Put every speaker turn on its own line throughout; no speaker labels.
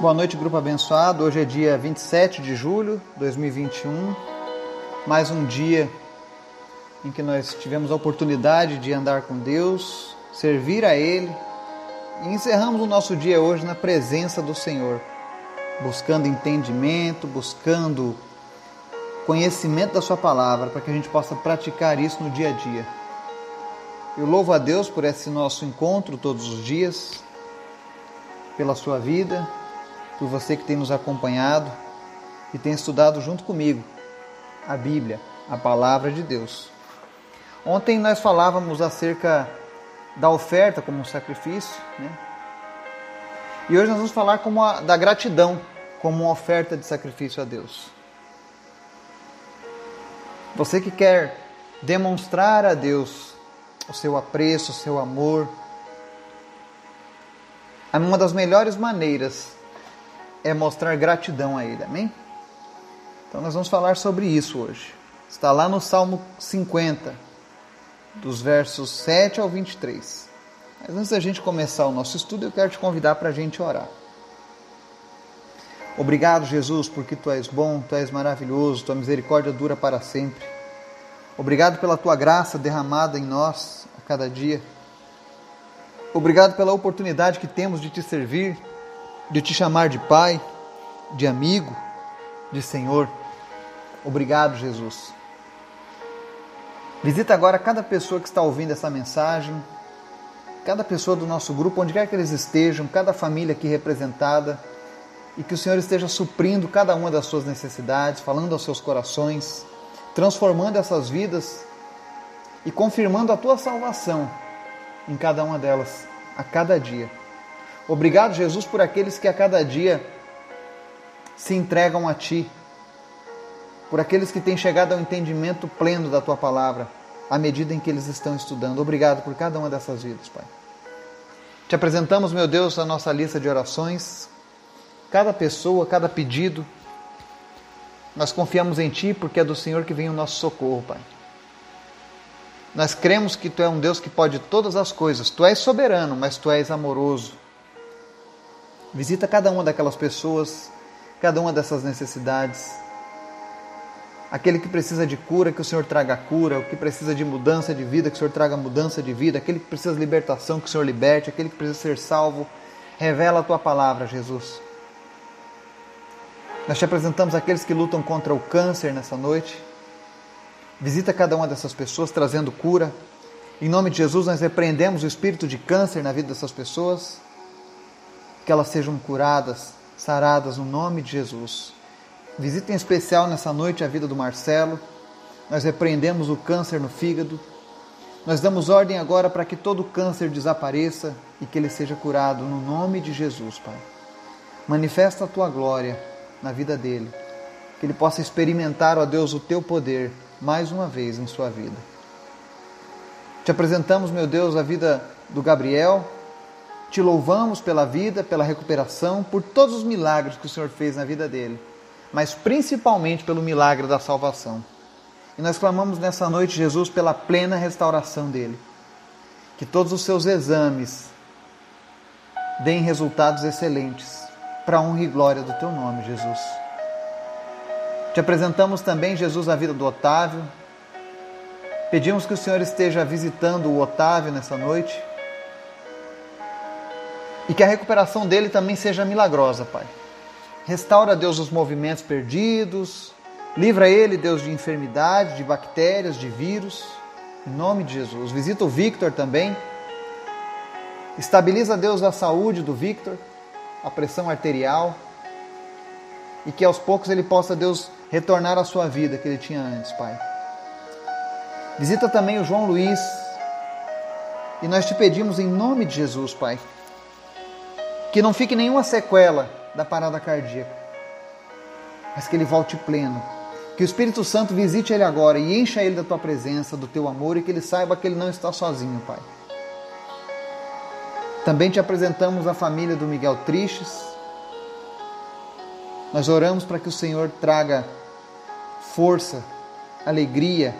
Boa noite, grupo abençoado. Hoje é dia 27 de julho de 2021. Mais um dia em que nós tivemos a oportunidade de andar com Deus, servir a Ele. E encerramos o nosso dia hoje na presença do Senhor, buscando entendimento, buscando conhecimento da Sua palavra, para que a gente possa praticar isso no dia a dia. Eu louvo a Deus por esse nosso encontro todos os dias, pela sua vida, por você que tem nos acompanhado e tem estudado junto comigo a Bíblia, a palavra de Deus. Ontem nós falávamos acerca da oferta como um sacrifício, né? E hoje nós vamos falar como a, da gratidão como uma oferta de sacrifício a Deus. Você que quer demonstrar a Deus o seu apreço, o seu amor, uma das melhores maneiras é mostrar gratidão a Ele. Amém? Então nós vamos falar sobre isso hoje. Está lá no Salmo 50, dos versos 7 ao 23. Mas antes da gente começar o nosso estudo, eu quero te convidar para a gente orar. Obrigado, Jesus, porque tu és bom, tu és maravilhoso, tua misericórdia dura para sempre. Obrigado pela tua graça derramada em nós a cada dia. Obrigado pela oportunidade que temos de te servir, de te chamar de Pai, de amigo, de Senhor. Obrigado, Jesus. Visita agora cada pessoa que está ouvindo essa mensagem, cada pessoa do nosso grupo, onde quer que eles estejam, cada família aqui representada, e que o Senhor esteja suprindo cada uma das suas necessidades, falando aos seus corações, transformando essas vidas e confirmando a tua salvação em cada uma delas, a cada dia. Obrigado, Jesus, por aqueles que a cada dia se entregam a Ti, por aqueles que têm chegado ao entendimento pleno da Tua palavra, à medida em que eles estão estudando. Obrigado por cada uma dessas vidas, Pai. Te apresentamos, meu Deus, a nossa lista de orações, cada pessoa, cada pedido. Nós confiamos em Ti porque é do Senhor que vem o nosso socorro, Pai. Nós cremos que Tu é um Deus que pode todas as coisas. Tu és soberano, mas Tu és amoroso. Visita cada uma daquelas pessoas, cada uma dessas necessidades. Aquele que precisa de cura, que o Senhor traga cura. O que precisa de mudança de vida, que o Senhor traga mudança de vida. Aquele que precisa de libertação, que o Senhor liberte. Aquele que precisa ser salvo, revela a tua palavra, Jesus. Nós te apresentamos aqueles que lutam contra o câncer nessa noite. Visita cada uma dessas pessoas trazendo cura. Em nome de Jesus, nós repreendemos o espírito de câncer na vida dessas pessoas que elas sejam curadas, saradas no nome de Jesus. Visita em especial nessa noite a vida do Marcelo. Nós repreendemos o câncer no fígado. Nós damos ordem agora para que todo câncer desapareça e que ele seja curado no nome de Jesus, Pai. Manifesta a tua glória na vida dele, que ele possa experimentar, ó Deus, o teu poder mais uma vez em sua vida. Te apresentamos, meu Deus, a vida do Gabriel, te louvamos pela vida, pela recuperação, por todos os milagres que o Senhor fez na vida dele, mas principalmente pelo milagre da salvação. E nós clamamos nessa noite, Jesus, pela plena restauração dele. Que todos os seus exames deem resultados excelentes, para a honra e glória do teu nome, Jesus. Te apresentamos também, Jesus, a vida do Otávio. Pedimos que o Senhor esteja visitando o Otávio nessa noite que a recuperação dele também seja milagrosa, Pai. Restaura, Deus, os movimentos perdidos. Livra ele, Deus, de enfermidade, de bactérias, de vírus. Em nome de Jesus. Visita o Victor também. Estabiliza, Deus, a saúde do Victor, a pressão arterial. E que aos poucos ele possa, Deus, retornar à sua vida que ele tinha antes, Pai. Visita também o João Luiz. E nós te pedimos em nome de Jesus, Pai, que não fique nenhuma sequela da parada cardíaca, mas que ele volte pleno. Que o Espírito Santo visite ele agora e encha ele da tua presença, do teu amor e que ele saiba que ele não está sozinho, Pai. Também te apresentamos a família do Miguel Tristes. Nós oramos para que o Senhor traga força, alegria,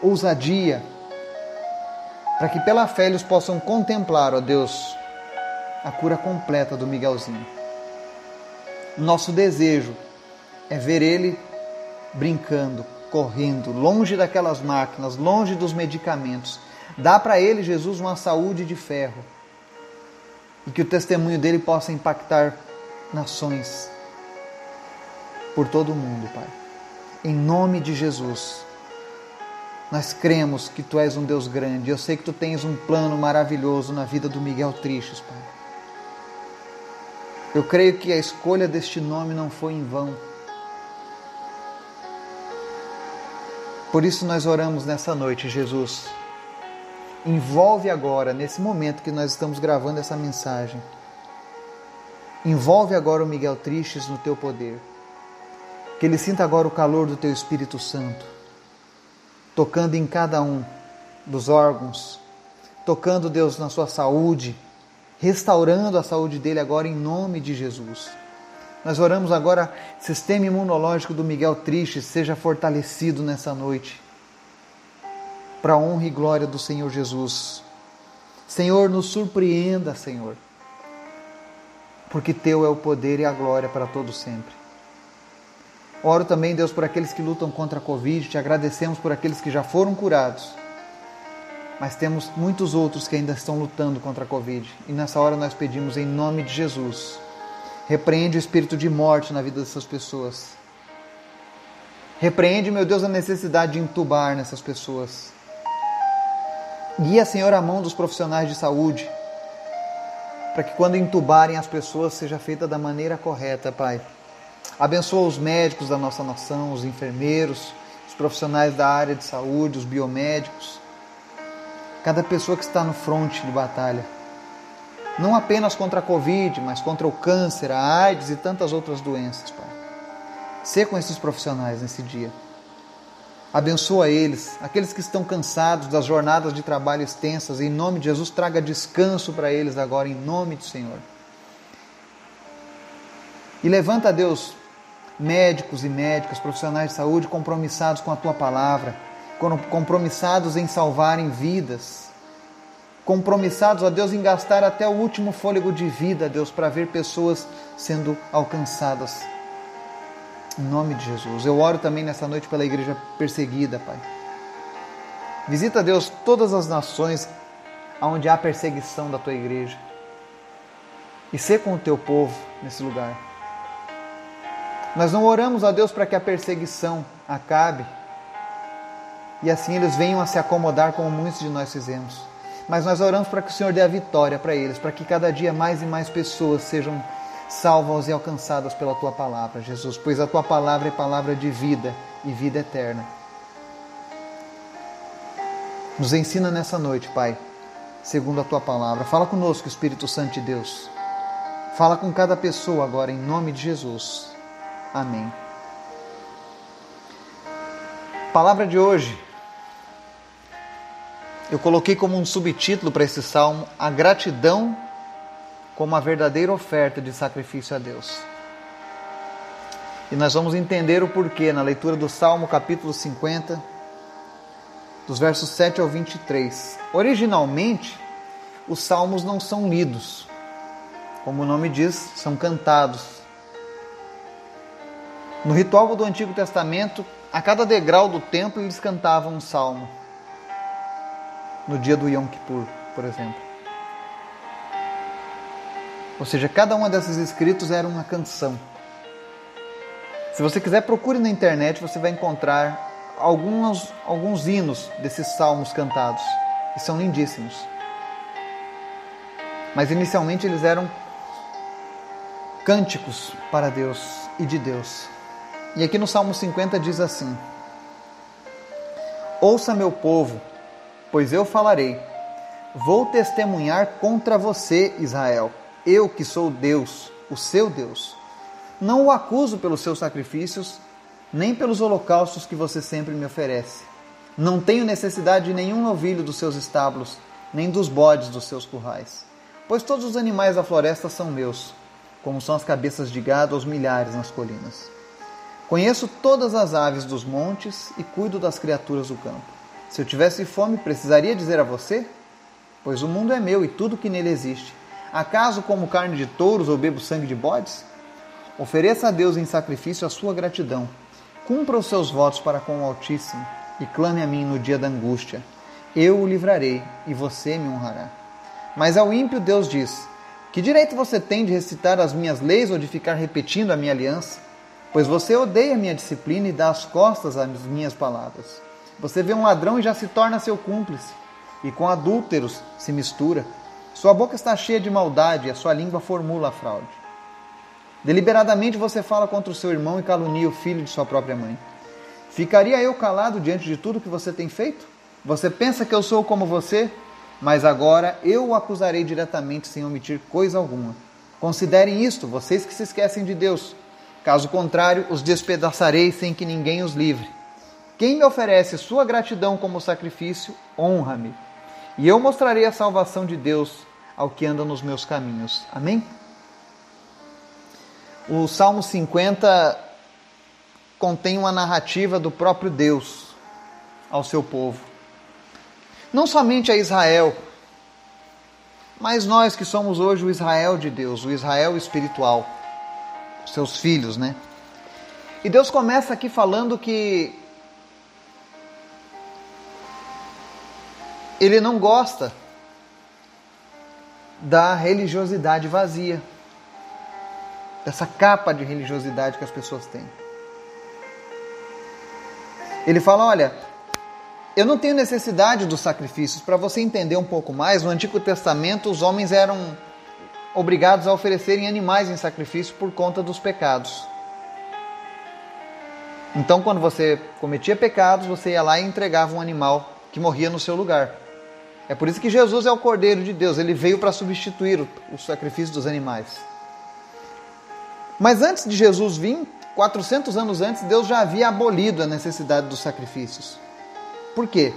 ousadia, para que pela fé eles possam contemplar, ó Deus, a cura completa do Miguelzinho. Nosso desejo é ver ele brincando, correndo, longe daquelas máquinas, longe dos medicamentos. Dá para ele, Jesus, uma saúde de ferro. E que o testemunho dele possa impactar nações por todo o mundo, Pai. Em nome de Jesus. Nós cremos que Tu és um Deus grande. Eu sei que Tu tens um plano maravilhoso na vida do Miguel Tristes, Pai. Eu creio que a escolha deste nome não foi em vão. Por isso nós oramos nessa noite, Jesus. Envolve agora, nesse momento que nós estamos gravando essa mensagem, envolve agora o Miguel Tristes no teu poder. Que ele sinta agora o calor do teu Espírito Santo, tocando em cada um dos órgãos, tocando, Deus, na sua saúde, restaurando a saúde dele agora em nome de Jesus. Nós oramos agora, sistema imunológico do Miguel Triste seja fortalecido nessa noite, para a honra e glória do Senhor Jesus. Senhor, nos surpreenda, Senhor, porque Teu é o poder e a glória para todo sempre. Oro também, Deus, por aqueles que lutam contra a Covid, te agradecemos por aqueles que já foram curados, mas temos muitos outros que ainda estão lutando contra a Covid, e nessa hora nós pedimos em nome de Jesus Repreende o espírito de morte na vida dessas pessoas. Repreende, meu Deus, a necessidade de entubar nessas pessoas. Guia, Senhor, a mão dos profissionais de saúde, para que quando entubarem as pessoas seja feita da maneira correta, Pai. Abençoa os médicos da nossa nação, os enfermeiros, os profissionais da área de saúde, os biomédicos, cada pessoa que está no fronte de batalha não apenas contra a Covid, mas contra o câncer, a AIDS e tantas outras doenças, Pai. Ser com esses profissionais nesse dia. Abençoa eles, aqueles que estão cansados das jornadas de trabalho extensas, em nome de Jesus, traga descanso para eles agora, em nome do Senhor. E levanta, Deus, médicos e médicas, profissionais de saúde compromissados com a tua palavra, compromissados em salvarem vidas, compromissados, a Deus, em gastar até o último fôlego de vida, Deus, para ver pessoas sendo alcançadas. Em nome de Jesus. Eu oro também nessa noite pela igreja perseguida, Pai. Visita, Deus, todas as nações onde há perseguição da tua igreja. E ser com o teu povo nesse lugar. Nós não oramos a Deus para que a perseguição acabe e assim eles venham a se acomodar como muitos de nós fizemos mas nós oramos para que o Senhor dê a vitória para eles, para que cada dia mais e mais pessoas sejam salvas e alcançadas pela tua palavra, Jesus, pois a tua palavra é palavra de vida e vida eterna. Nos ensina nessa noite, Pai, segundo a tua palavra. Fala conosco, Espírito Santo de Deus. Fala com cada pessoa agora, em nome de Jesus. Amém. Palavra de hoje eu coloquei como um subtítulo para esse salmo a gratidão como a verdadeira oferta de sacrifício a Deus. E nós vamos entender o porquê na leitura do Salmo capítulo 50, dos versos 7 ao 23. Originalmente, os salmos não são lidos, como o nome diz, são cantados. No ritual do Antigo Testamento, a cada degrau do templo eles cantavam um salmo no dia do Yom Kippur, por exemplo. Ou seja, cada uma desses escritos era uma canção. Se você quiser, procure na internet, você vai encontrar alguns, alguns hinos desses salmos cantados, e são lindíssimos. Mas inicialmente eles eram cânticos para Deus e de Deus. E aqui no Salmo 50 diz assim: Ouça, meu povo, pois eu falarei. Vou testemunhar contra você, Israel, eu que sou Deus, o seu Deus. Não o acuso pelos seus sacrifícios, nem pelos holocaustos que você sempre me oferece. Não tenho necessidade de nenhum novilho dos seus estábulos, nem dos bodes dos seus currais. Pois todos os animais da floresta são meus, como são as cabeças de gado aos milhares nas colinas. Conheço todas as aves dos montes e cuido das criaturas do campo. Se eu tivesse fome, precisaria dizer a você? Pois o mundo é meu e tudo que nele existe. Acaso como carne de touros ou bebo sangue de bodes? Ofereça a Deus em sacrifício a sua gratidão. Cumpra os seus votos para com o Altíssimo e clame a mim no dia da angústia. Eu o livrarei e você me honrará. Mas ao ímpio Deus diz: Que direito você tem de recitar as minhas leis ou de ficar repetindo a minha aliança? Pois você odeia a minha disciplina e dá as costas às minhas palavras. Você vê um ladrão e já se torna seu cúmplice, e com adúlteros se mistura. Sua boca está cheia de maldade e a sua língua formula a fraude. Deliberadamente você fala contra o seu irmão e calunia o filho de sua própria mãe. Ficaria eu calado diante de tudo que você tem feito? Você pensa que eu sou como você? Mas agora eu o acusarei diretamente sem omitir coisa alguma. Considerem isto, vocês que se esquecem de Deus. Caso contrário, os despedaçarei sem que ninguém os livre. Quem me oferece sua gratidão como sacrifício, honra-me. E eu mostrarei a salvação de Deus ao que anda nos meus caminhos. Amém? O Salmo 50 contém uma narrativa do próprio Deus ao seu povo. Não somente a Israel, mas nós que somos hoje o Israel de Deus, o Israel espiritual, seus filhos, né? E Deus começa aqui falando que ele não gosta da religiosidade vazia, dessa capa de religiosidade que as pessoas têm. Ele fala: olha, eu não tenho necessidade dos sacrifícios. Para você entender um pouco mais, no Antigo Testamento os homens eram obrigados a oferecerem animais em sacrifício por conta dos pecados. Então, quando você cometia pecados, você ia lá e entregava um animal que morria no seu lugar. É por isso que Jesus é o Cordeiro de Deus, ele veio para substituir o, o sacrifício dos animais. Mas antes de Jesus vir, 400 anos antes, Deus já havia abolido a necessidade dos sacrifícios. Por quê?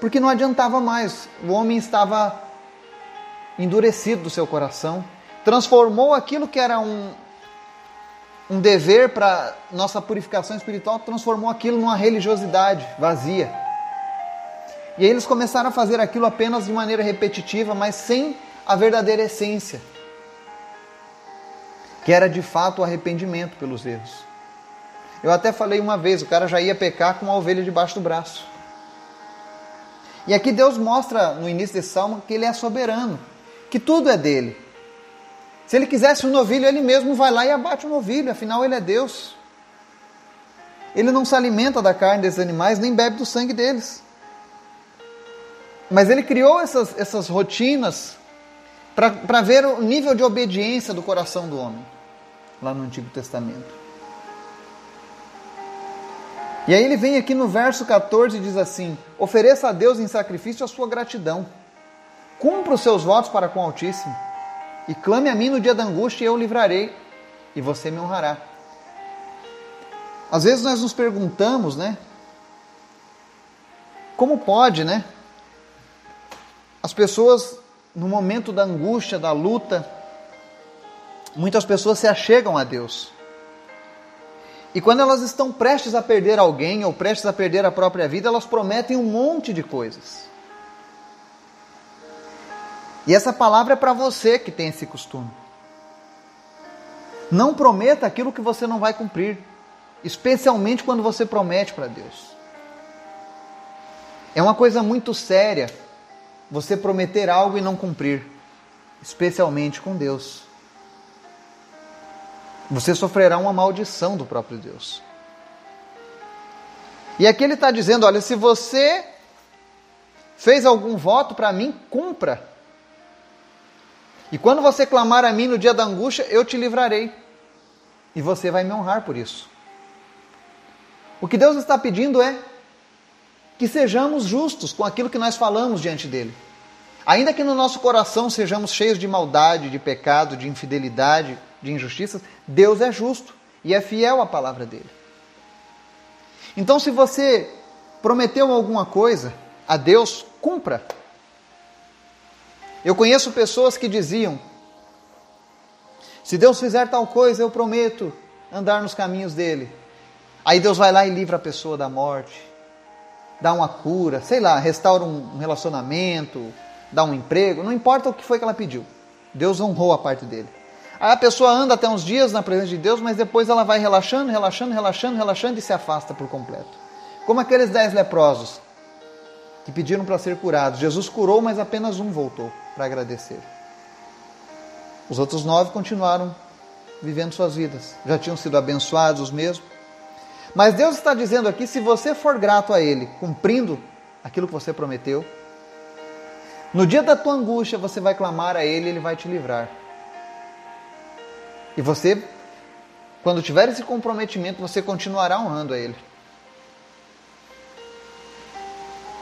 Porque não adiantava mais. O homem estava endurecido do seu coração, transformou aquilo que era um, um dever para nossa purificação espiritual, transformou aquilo numa religiosidade vazia. E aí eles começaram a fazer aquilo apenas de maneira repetitiva, mas sem a verdadeira essência, que era de fato o arrependimento pelos erros. Eu até falei uma vez, o cara já ia pecar com uma ovelha debaixo do braço. E aqui Deus mostra no início desse salmo que ele é soberano, que tudo é dele. Se ele quisesse um novilho, ele mesmo vai lá e abate um novilho, afinal ele é Deus. Ele não se alimenta da carne desses animais, nem bebe do sangue deles. Mas ele criou essas, essas rotinas para ver o nível de obediência do coração do homem, lá no Antigo Testamento. E aí ele vem aqui no verso 14 e diz assim: Ofereça a Deus em sacrifício a sua gratidão, cumpra os seus votos para com o Altíssimo, e clame a mim no dia da angústia, e eu o livrarei, e você me honrará. Às vezes nós nos perguntamos, né? Como pode, né? As pessoas, no momento da angústia, da luta, muitas pessoas se achegam a Deus. E quando elas estão prestes a perder alguém ou prestes a perder a própria vida, elas prometem um monte de coisas. E essa palavra é para você que tem esse costume. Não prometa aquilo que você não vai cumprir, especialmente quando você promete para Deus. É uma coisa muito séria você prometer algo e não cumprir, especialmente com Deus. Você sofrerá uma maldição do próprio Deus. E aqui ele está dizendo: olha, se você fez algum voto para mim, cumpra. E quando você clamar a mim no dia da angústia, eu te livrarei. E você vai me honrar por isso. O que Deus está pedindo é que sejamos justos com aquilo que nós falamos diante dele. Ainda que no nosso coração sejamos cheios de maldade, de pecado, de infidelidade, de injustiças, Deus é justo e é fiel à palavra dele. Então, se você prometeu alguma coisa a Deus, cumpra. Eu conheço pessoas que diziam: se Deus fizer tal coisa, eu prometo andar nos caminhos dele. Aí Deus vai lá e livra a pessoa da morte dá uma cura, sei lá, restaura um relacionamento, dá um emprego, não importa o que foi que ela pediu. Deus honrou a parte dele. Aí a pessoa anda até uns dias na presença de Deus, mas depois ela vai relaxando, relaxando, relaxando, relaxando e se afasta por completo. Como aqueles dez leprosos que pediram para ser curados. Jesus curou, mas apenas um voltou para agradecer. Os outros nove continuaram vivendo suas vidas. Já tinham sido abençoados os mesmos. Mas Deus está dizendo aqui: se você for grato a Ele, cumprindo aquilo que você prometeu, no dia da tua angústia você vai clamar a Ele, Ele vai te livrar. E você, quando tiver esse comprometimento, você continuará honrando a Ele.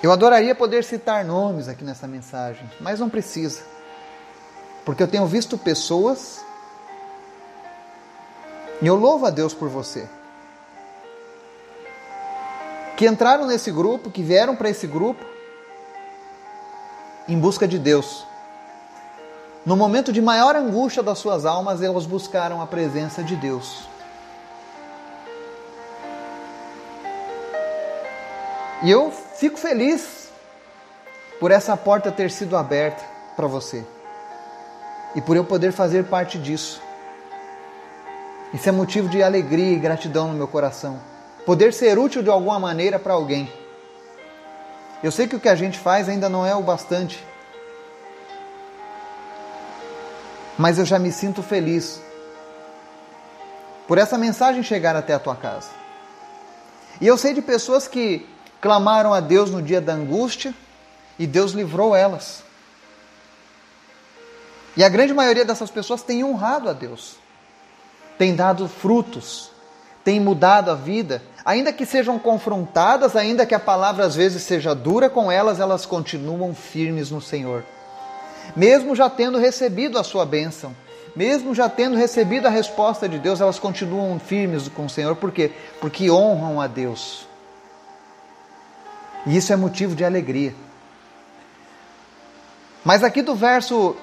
Eu adoraria poder citar nomes aqui nessa mensagem, mas não precisa. Porque eu tenho visto pessoas e eu louvo a Deus por você. Que entraram nesse grupo, que vieram para esse grupo em busca de Deus. No momento de maior angústia das suas almas, elas buscaram a presença de Deus. E eu fico feliz por essa porta ter sido aberta para você e por eu poder fazer parte disso. Isso é motivo de alegria e gratidão no meu coração. Poder ser útil de alguma maneira para alguém. Eu sei que o que a gente faz ainda não é o bastante, mas eu já me sinto feliz por essa mensagem chegar até a tua casa. E eu sei de pessoas que clamaram a Deus no dia da angústia e Deus livrou elas. E a grande maioria dessas pessoas tem honrado a Deus, tem dado frutos, tem mudado a vida, ainda que sejam confrontadas, ainda que a palavra às vezes seja dura com elas, elas continuam firmes no Senhor. Mesmo já tendo recebido a sua bênção, mesmo já tendo recebido a resposta de Deus, elas continuam firmes com o Senhor, por quê? Porque honram a Deus. E isso é motivo de alegria. Mas aqui do verso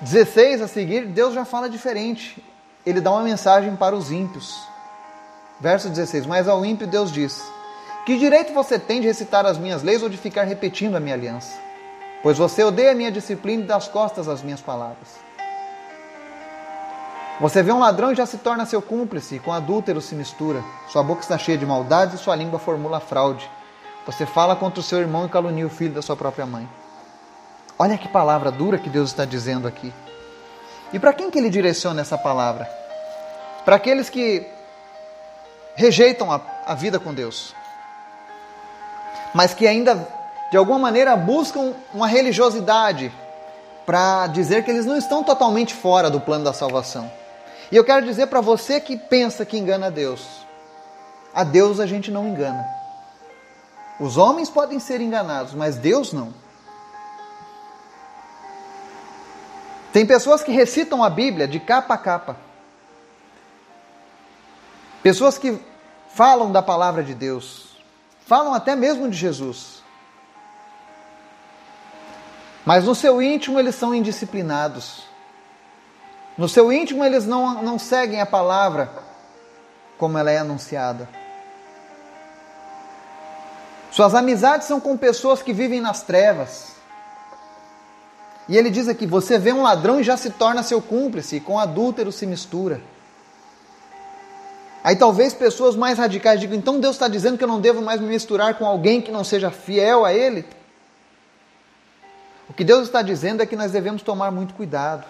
16 a seguir, Deus já fala diferente. Ele dá uma mensagem para os ímpios. Verso 16: Mas ao ímpio Deus diz: Que direito você tem de recitar as minhas leis ou de ficar repetindo a minha aliança? Pois você odeia a minha disciplina e dá as costas às minhas palavras. Você vê um ladrão e já se torna seu cúmplice, e com adúltero se mistura. Sua boca está cheia de maldade e sua língua formula fraude. Você fala contra o seu irmão e calunia o filho da sua própria mãe. Olha que palavra dura que Deus está dizendo aqui. E para quem que ele direciona essa palavra? Para aqueles que rejeitam a, a vida com Deus, mas que ainda de alguma maneira buscam uma religiosidade para dizer que eles não estão totalmente fora do plano da salvação. E eu quero dizer para você que pensa que engana Deus: a Deus a gente não engana. Os homens podem ser enganados, mas Deus não. Tem pessoas que recitam a Bíblia de capa a capa. Pessoas que falam da palavra de Deus, falam até mesmo de Jesus. Mas no seu íntimo eles são indisciplinados. No seu íntimo eles não, não seguem a palavra como ela é anunciada. Suas amizades são com pessoas que vivem nas trevas. E ele diz aqui: você vê um ladrão e já se torna seu cúmplice, e com adúltero se mistura. Aí talvez pessoas mais radicais digam: então Deus está dizendo que eu não devo mais me misturar com alguém que não seja fiel a Ele? O que Deus está dizendo é que nós devemos tomar muito cuidado.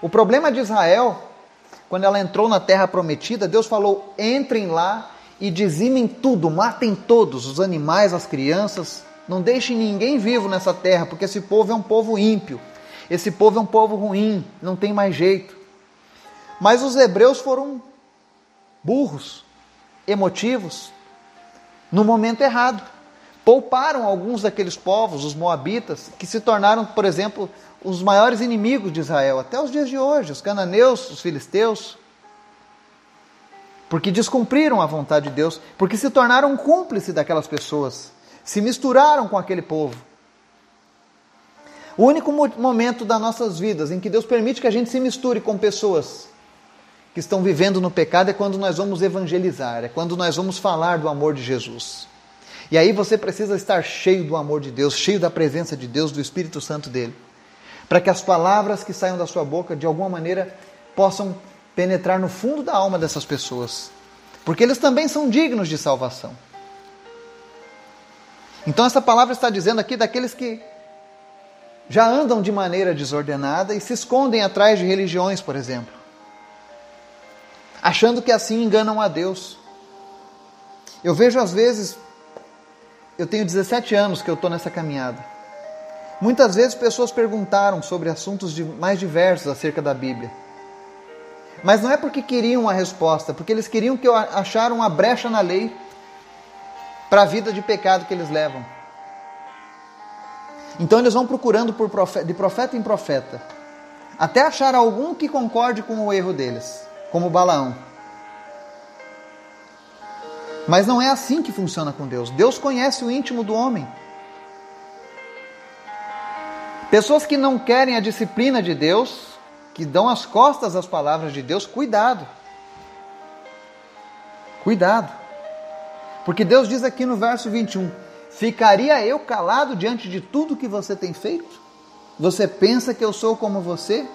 O problema de Israel, quando ela entrou na terra prometida, Deus falou: entrem lá e dizimem tudo, matem todos, os animais, as crianças, não deixem ninguém vivo nessa terra, porque esse povo é um povo ímpio, esse povo é um povo ruim, não tem mais jeito. Mas os hebreus foram burros, emotivos, no momento errado. Pouparam alguns daqueles povos, os moabitas, que se tornaram, por exemplo, os maiores inimigos de Israel até os dias de hoje, os cananeus, os filisteus porque descumpriram a vontade de Deus, porque se tornaram cúmplices daquelas pessoas, se misturaram com aquele povo. O único momento das nossas vidas em que Deus permite que a gente se misture com pessoas que estão vivendo no pecado é quando nós vamos evangelizar, é quando nós vamos falar do amor de Jesus. E aí você precisa estar cheio do amor de Deus, cheio da presença de Deus, do Espírito Santo dele, para que as palavras que saiam da sua boca de alguma maneira possam penetrar no fundo da alma dessas pessoas, porque eles também são dignos de salvação. Então, essa palavra está dizendo aqui daqueles que já andam de maneira desordenada e se escondem atrás de religiões, por exemplo, achando que assim enganam a Deus. Eu vejo às vezes, eu tenho 17 anos que eu estou nessa caminhada. Muitas vezes pessoas perguntaram sobre assuntos mais diversos acerca da Bíblia. Mas não é porque queriam a resposta, porque eles queriam que eu acharam uma brecha na lei para a vida de pecado que eles levam. Então eles vão procurando por profeta, de profeta em profeta, até achar algum que concorde com o erro deles, como Balaão. Mas não é assim que funciona com Deus. Deus conhece o íntimo do homem. Pessoas que não querem a disciplina de Deus, que dão as costas às palavras de Deus, cuidado. Cuidado. Porque Deus diz aqui no verso 21: Ficaria eu calado diante de tudo que você tem feito? Você pensa que eu sou como você?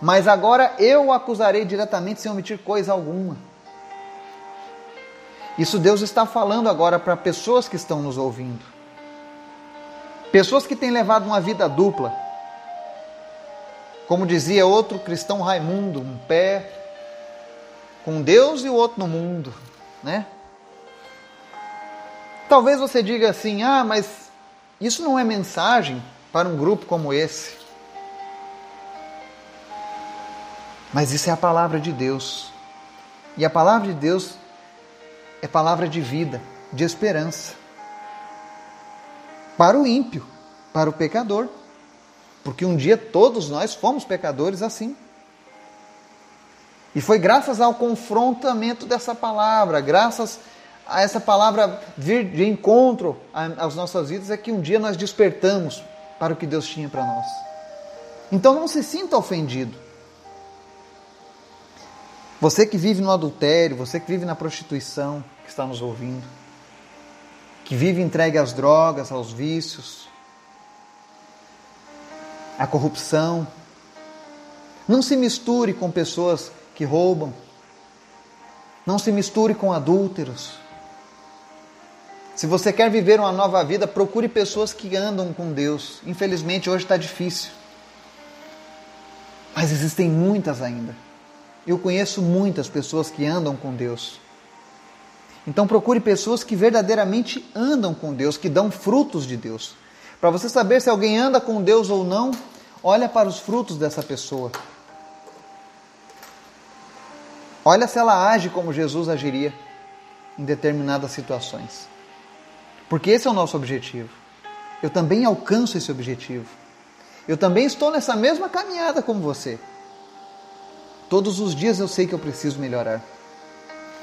Mas agora eu o acusarei diretamente sem omitir coisa alguma. Isso Deus está falando agora para pessoas que estão nos ouvindo. Pessoas que têm levado uma vida dupla. Como dizia outro cristão Raimundo, um pé com Deus e o outro no mundo, né? Talvez você diga assim: "Ah, mas isso não é mensagem para um grupo como esse". Mas isso é a palavra de Deus. E a palavra de Deus é palavra de vida, de esperança para o ímpio, para o pecador. Porque um dia todos nós fomos pecadores assim. E foi graças ao confrontamento dessa palavra, graças a essa palavra vir de encontro às nossas vidas, é que um dia nós despertamos para o que Deus tinha para nós. Então não se sinta ofendido. Você que vive no adultério, você que vive na prostituição, que está nos ouvindo, que vive entregue às drogas, aos vícios, à corrupção. Não se misture com pessoas que roubam. Não se misture com adúlteros. Se você quer viver uma nova vida, procure pessoas que andam com Deus. Infelizmente, hoje está difícil. Mas existem muitas ainda. Eu conheço muitas pessoas que andam com Deus. Então procure pessoas que verdadeiramente andam com Deus, que dão frutos de Deus. Para você saber se alguém anda com Deus ou não, olha para os frutos dessa pessoa. Olha se ela age como Jesus agiria em determinadas situações. Porque esse é o nosso objetivo. Eu também alcanço esse objetivo. Eu também estou nessa mesma caminhada como você. Todos os dias eu sei que eu preciso melhorar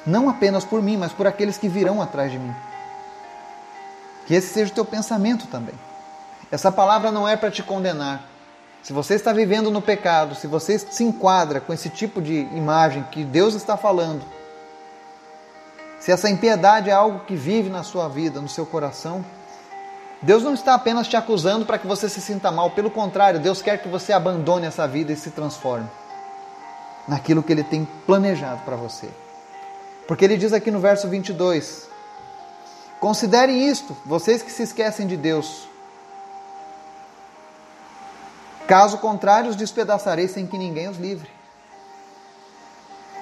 não apenas por mim, mas por aqueles que virão atrás de mim. Que esse seja o teu pensamento também. Essa palavra não é para te condenar. Se você está vivendo no pecado, se você se enquadra com esse tipo de imagem que Deus está falando, se essa impiedade é algo que vive na sua vida, no seu coração, Deus não está apenas te acusando para que você se sinta mal, pelo contrário, Deus quer que você abandone essa vida e se transforme naquilo que Ele tem planejado para você. Porque ele diz aqui no verso 22: Considerem isto, vocês que se esquecem de Deus. Caso contrário, os despedaçarei sem que ninguém os livre.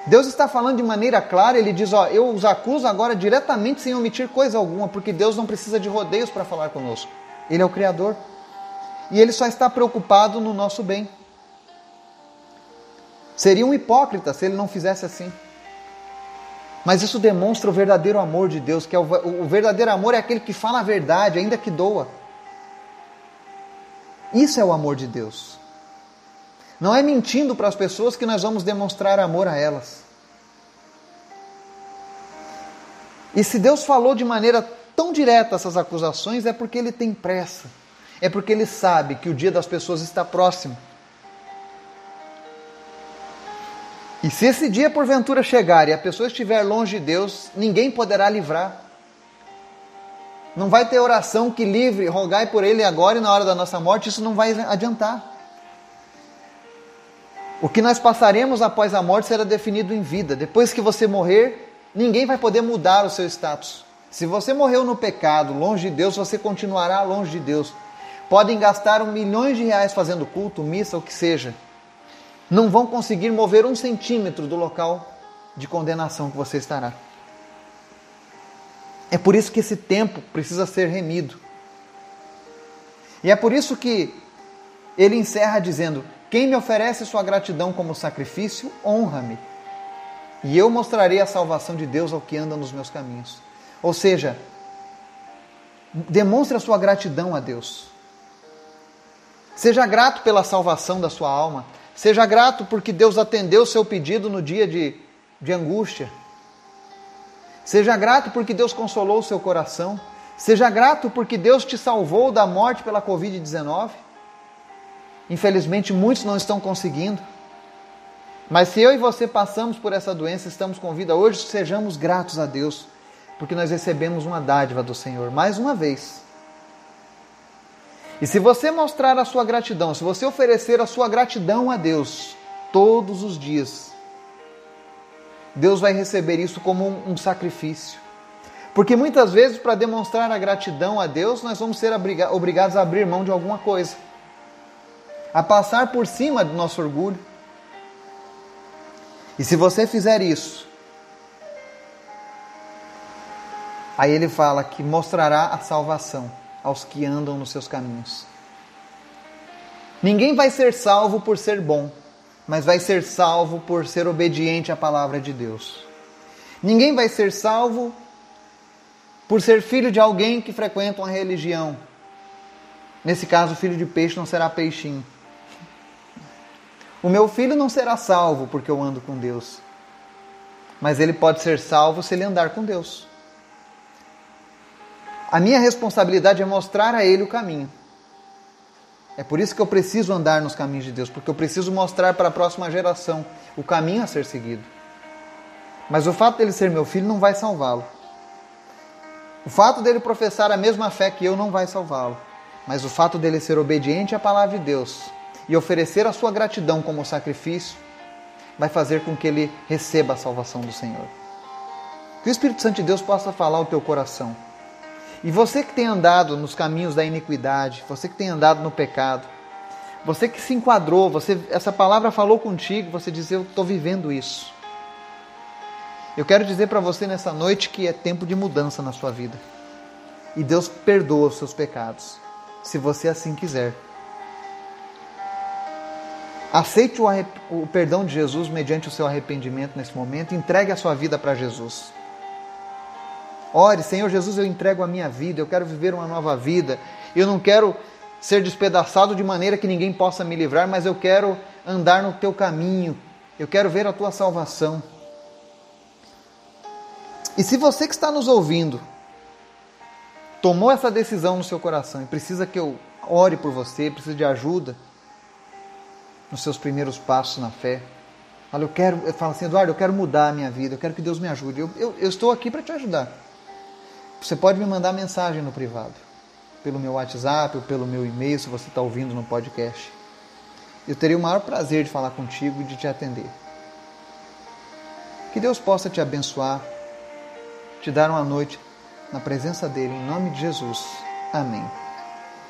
Deus está falando de maneira clara, ele diz: Ó, eu os acuso agora diretamente sem omitir coisa alguma, porque Deus não precisa de rodeios para falar conosco. Ele é o Criador. E ele só está preocupado no nosso bem. Seria um hipócrita se ele não fizesse assim. Mas isso demonstra o verdadeiro amor de Deus, que é o, o verdadeiro amor é aquele que fala a verdade, ainda que doa. Isso é o amor de Deus. Não é mentindo para as pessoas que nós vamos demonstrar amor a elas. E se Deus falou de maneira tão direta essas acusações, é porque Ele tem pressa. É porque Ele sabe que o dia das pessoas está próximo. E se esse dia porventura chegar e a pessoa estiver longe de Deus, ninguém poderá livrar. Não vai ter oração que livre, rogai por ele agora e na hora da nossa morte, isso não vai adiantar. O que nós passaremos após a morte será definido em vida. Depois que você morrer, ninguém vai poder mudar o seu status. Se você morreu no pecado, longe de Deus, você continuará longe de Deus. Podem gastar milhões de reais fazendo culto, missa, o que seja. Não vão conseguir mover um centímetro do local de condenação que você estará. É por isso que esse tempo precisa ser remido. E é por isso que ele encerra dizendo: quem me oferece sua gratidão como sacrifício, honra-me. E eu mostrarei a salvação de Deus ao que anda nos meus caminhos. Ou seja, demonstre a sua gratidão a Deus. Seja grato pela salvação da sua alma. Seja grato porque Deus atendeu o seu pedido no dia de, de angústia. Seja grato porque Deus consolou o seu coração. Seja grato porque Deus te salvou da morte pela Covid-19. Infelizmente, muitos não estão conseguindo. Mas se eu e você passamos por essa doença, estamos com vida hoje, sejamos gratos a Deus, porque nós recebemos uma dádiva do Senhor, mais uma vez. E se você mostrar a sua gratidão, se você oferecer a sua gratidão a Deus todos os dias, Deus vai receber isso como um, um sacrifício. Porque muitas vezes, para demonstrar a gratidão a Deus, nós vamos ser obrigados a abrir mão de alguma coisa a passar por cima do nosso orgulho. E se você fizer isso, aí ele fala que mostrará a salvação aos que andam nos seus caminhos. Ninguém vai ser salvo por ser bom, mas vai ser salvo por ser obediente à palavra de Deus. Ninguém vai ser salvo por ser filho de alguém que frequenta uma religião. Nesse caso, filho de peixe não será peixinho. O meu filho não será salvo porque eu ando com Deus. Mas ele pode ser salvo se ele andar com Deus. A minha responsabilidade é mostrar a ele o caminho. É por isso que eu preciso andar nos caminhos de Deus, porque eu preciso mostrar para a próxima geração o caminho a ser seguido. Mas o fato dele ser meu filho não vai salvá-lo. O fato dele professar a mesma fé que eu não vai salvá-lo. Mas o fato dele ser obediente à palavra de Deus e oferecer a sua gratidão como sacrifício, vai fazer com que ele receba a salvação do Senhor. Que o Espírito Santo de Deus possa falar ao teu coração. E você que tem andado nos caminhos da iniquidade, você que tem andado no pecado, você que se enquadrou, você essa palavra falou contigo, você diz eu estou vivendo isso. Eu quero dizer para você nessa noite que é tempo de mudança na sua vida. E Deus perdoa os seus pecados, se você assim quiser. Aceite o, o, perdão de Jesus mediante o seu arrependimento nesse momento. Entregue a sua vida para Jesus. Ore, Senhor Jesus, eu entrego a minha vida. Eu quero viver uma nova vida. Eu não quero ser despedaçado de maneira que ninguém possa me livrar, mas eu quero andar no teu caminho. Eu quero ver a tua salvação. E se você que está nos ouvindo tomou essa decisão no seu coração e precisa que eu ore por você, precisa de ajuda, nos seus primeiros passos na fé. Fala, eu quero, eu falo assim, Eduardo, eu quero mudar a minha vida, eu quero que Deus me ajude. Eu, eu, eu estou aqui para te ajudar. Você pode me mandar mensagem no privado, pelo meu WhatsApp ou pelo meu e-mail, se você está ouvindo no podcast. Eu teria o maior prazer de falar contigo e de te atender. Que Deus possa te abençoar, te dar uma noite na presença dEle, em nome de Jesus. Amém.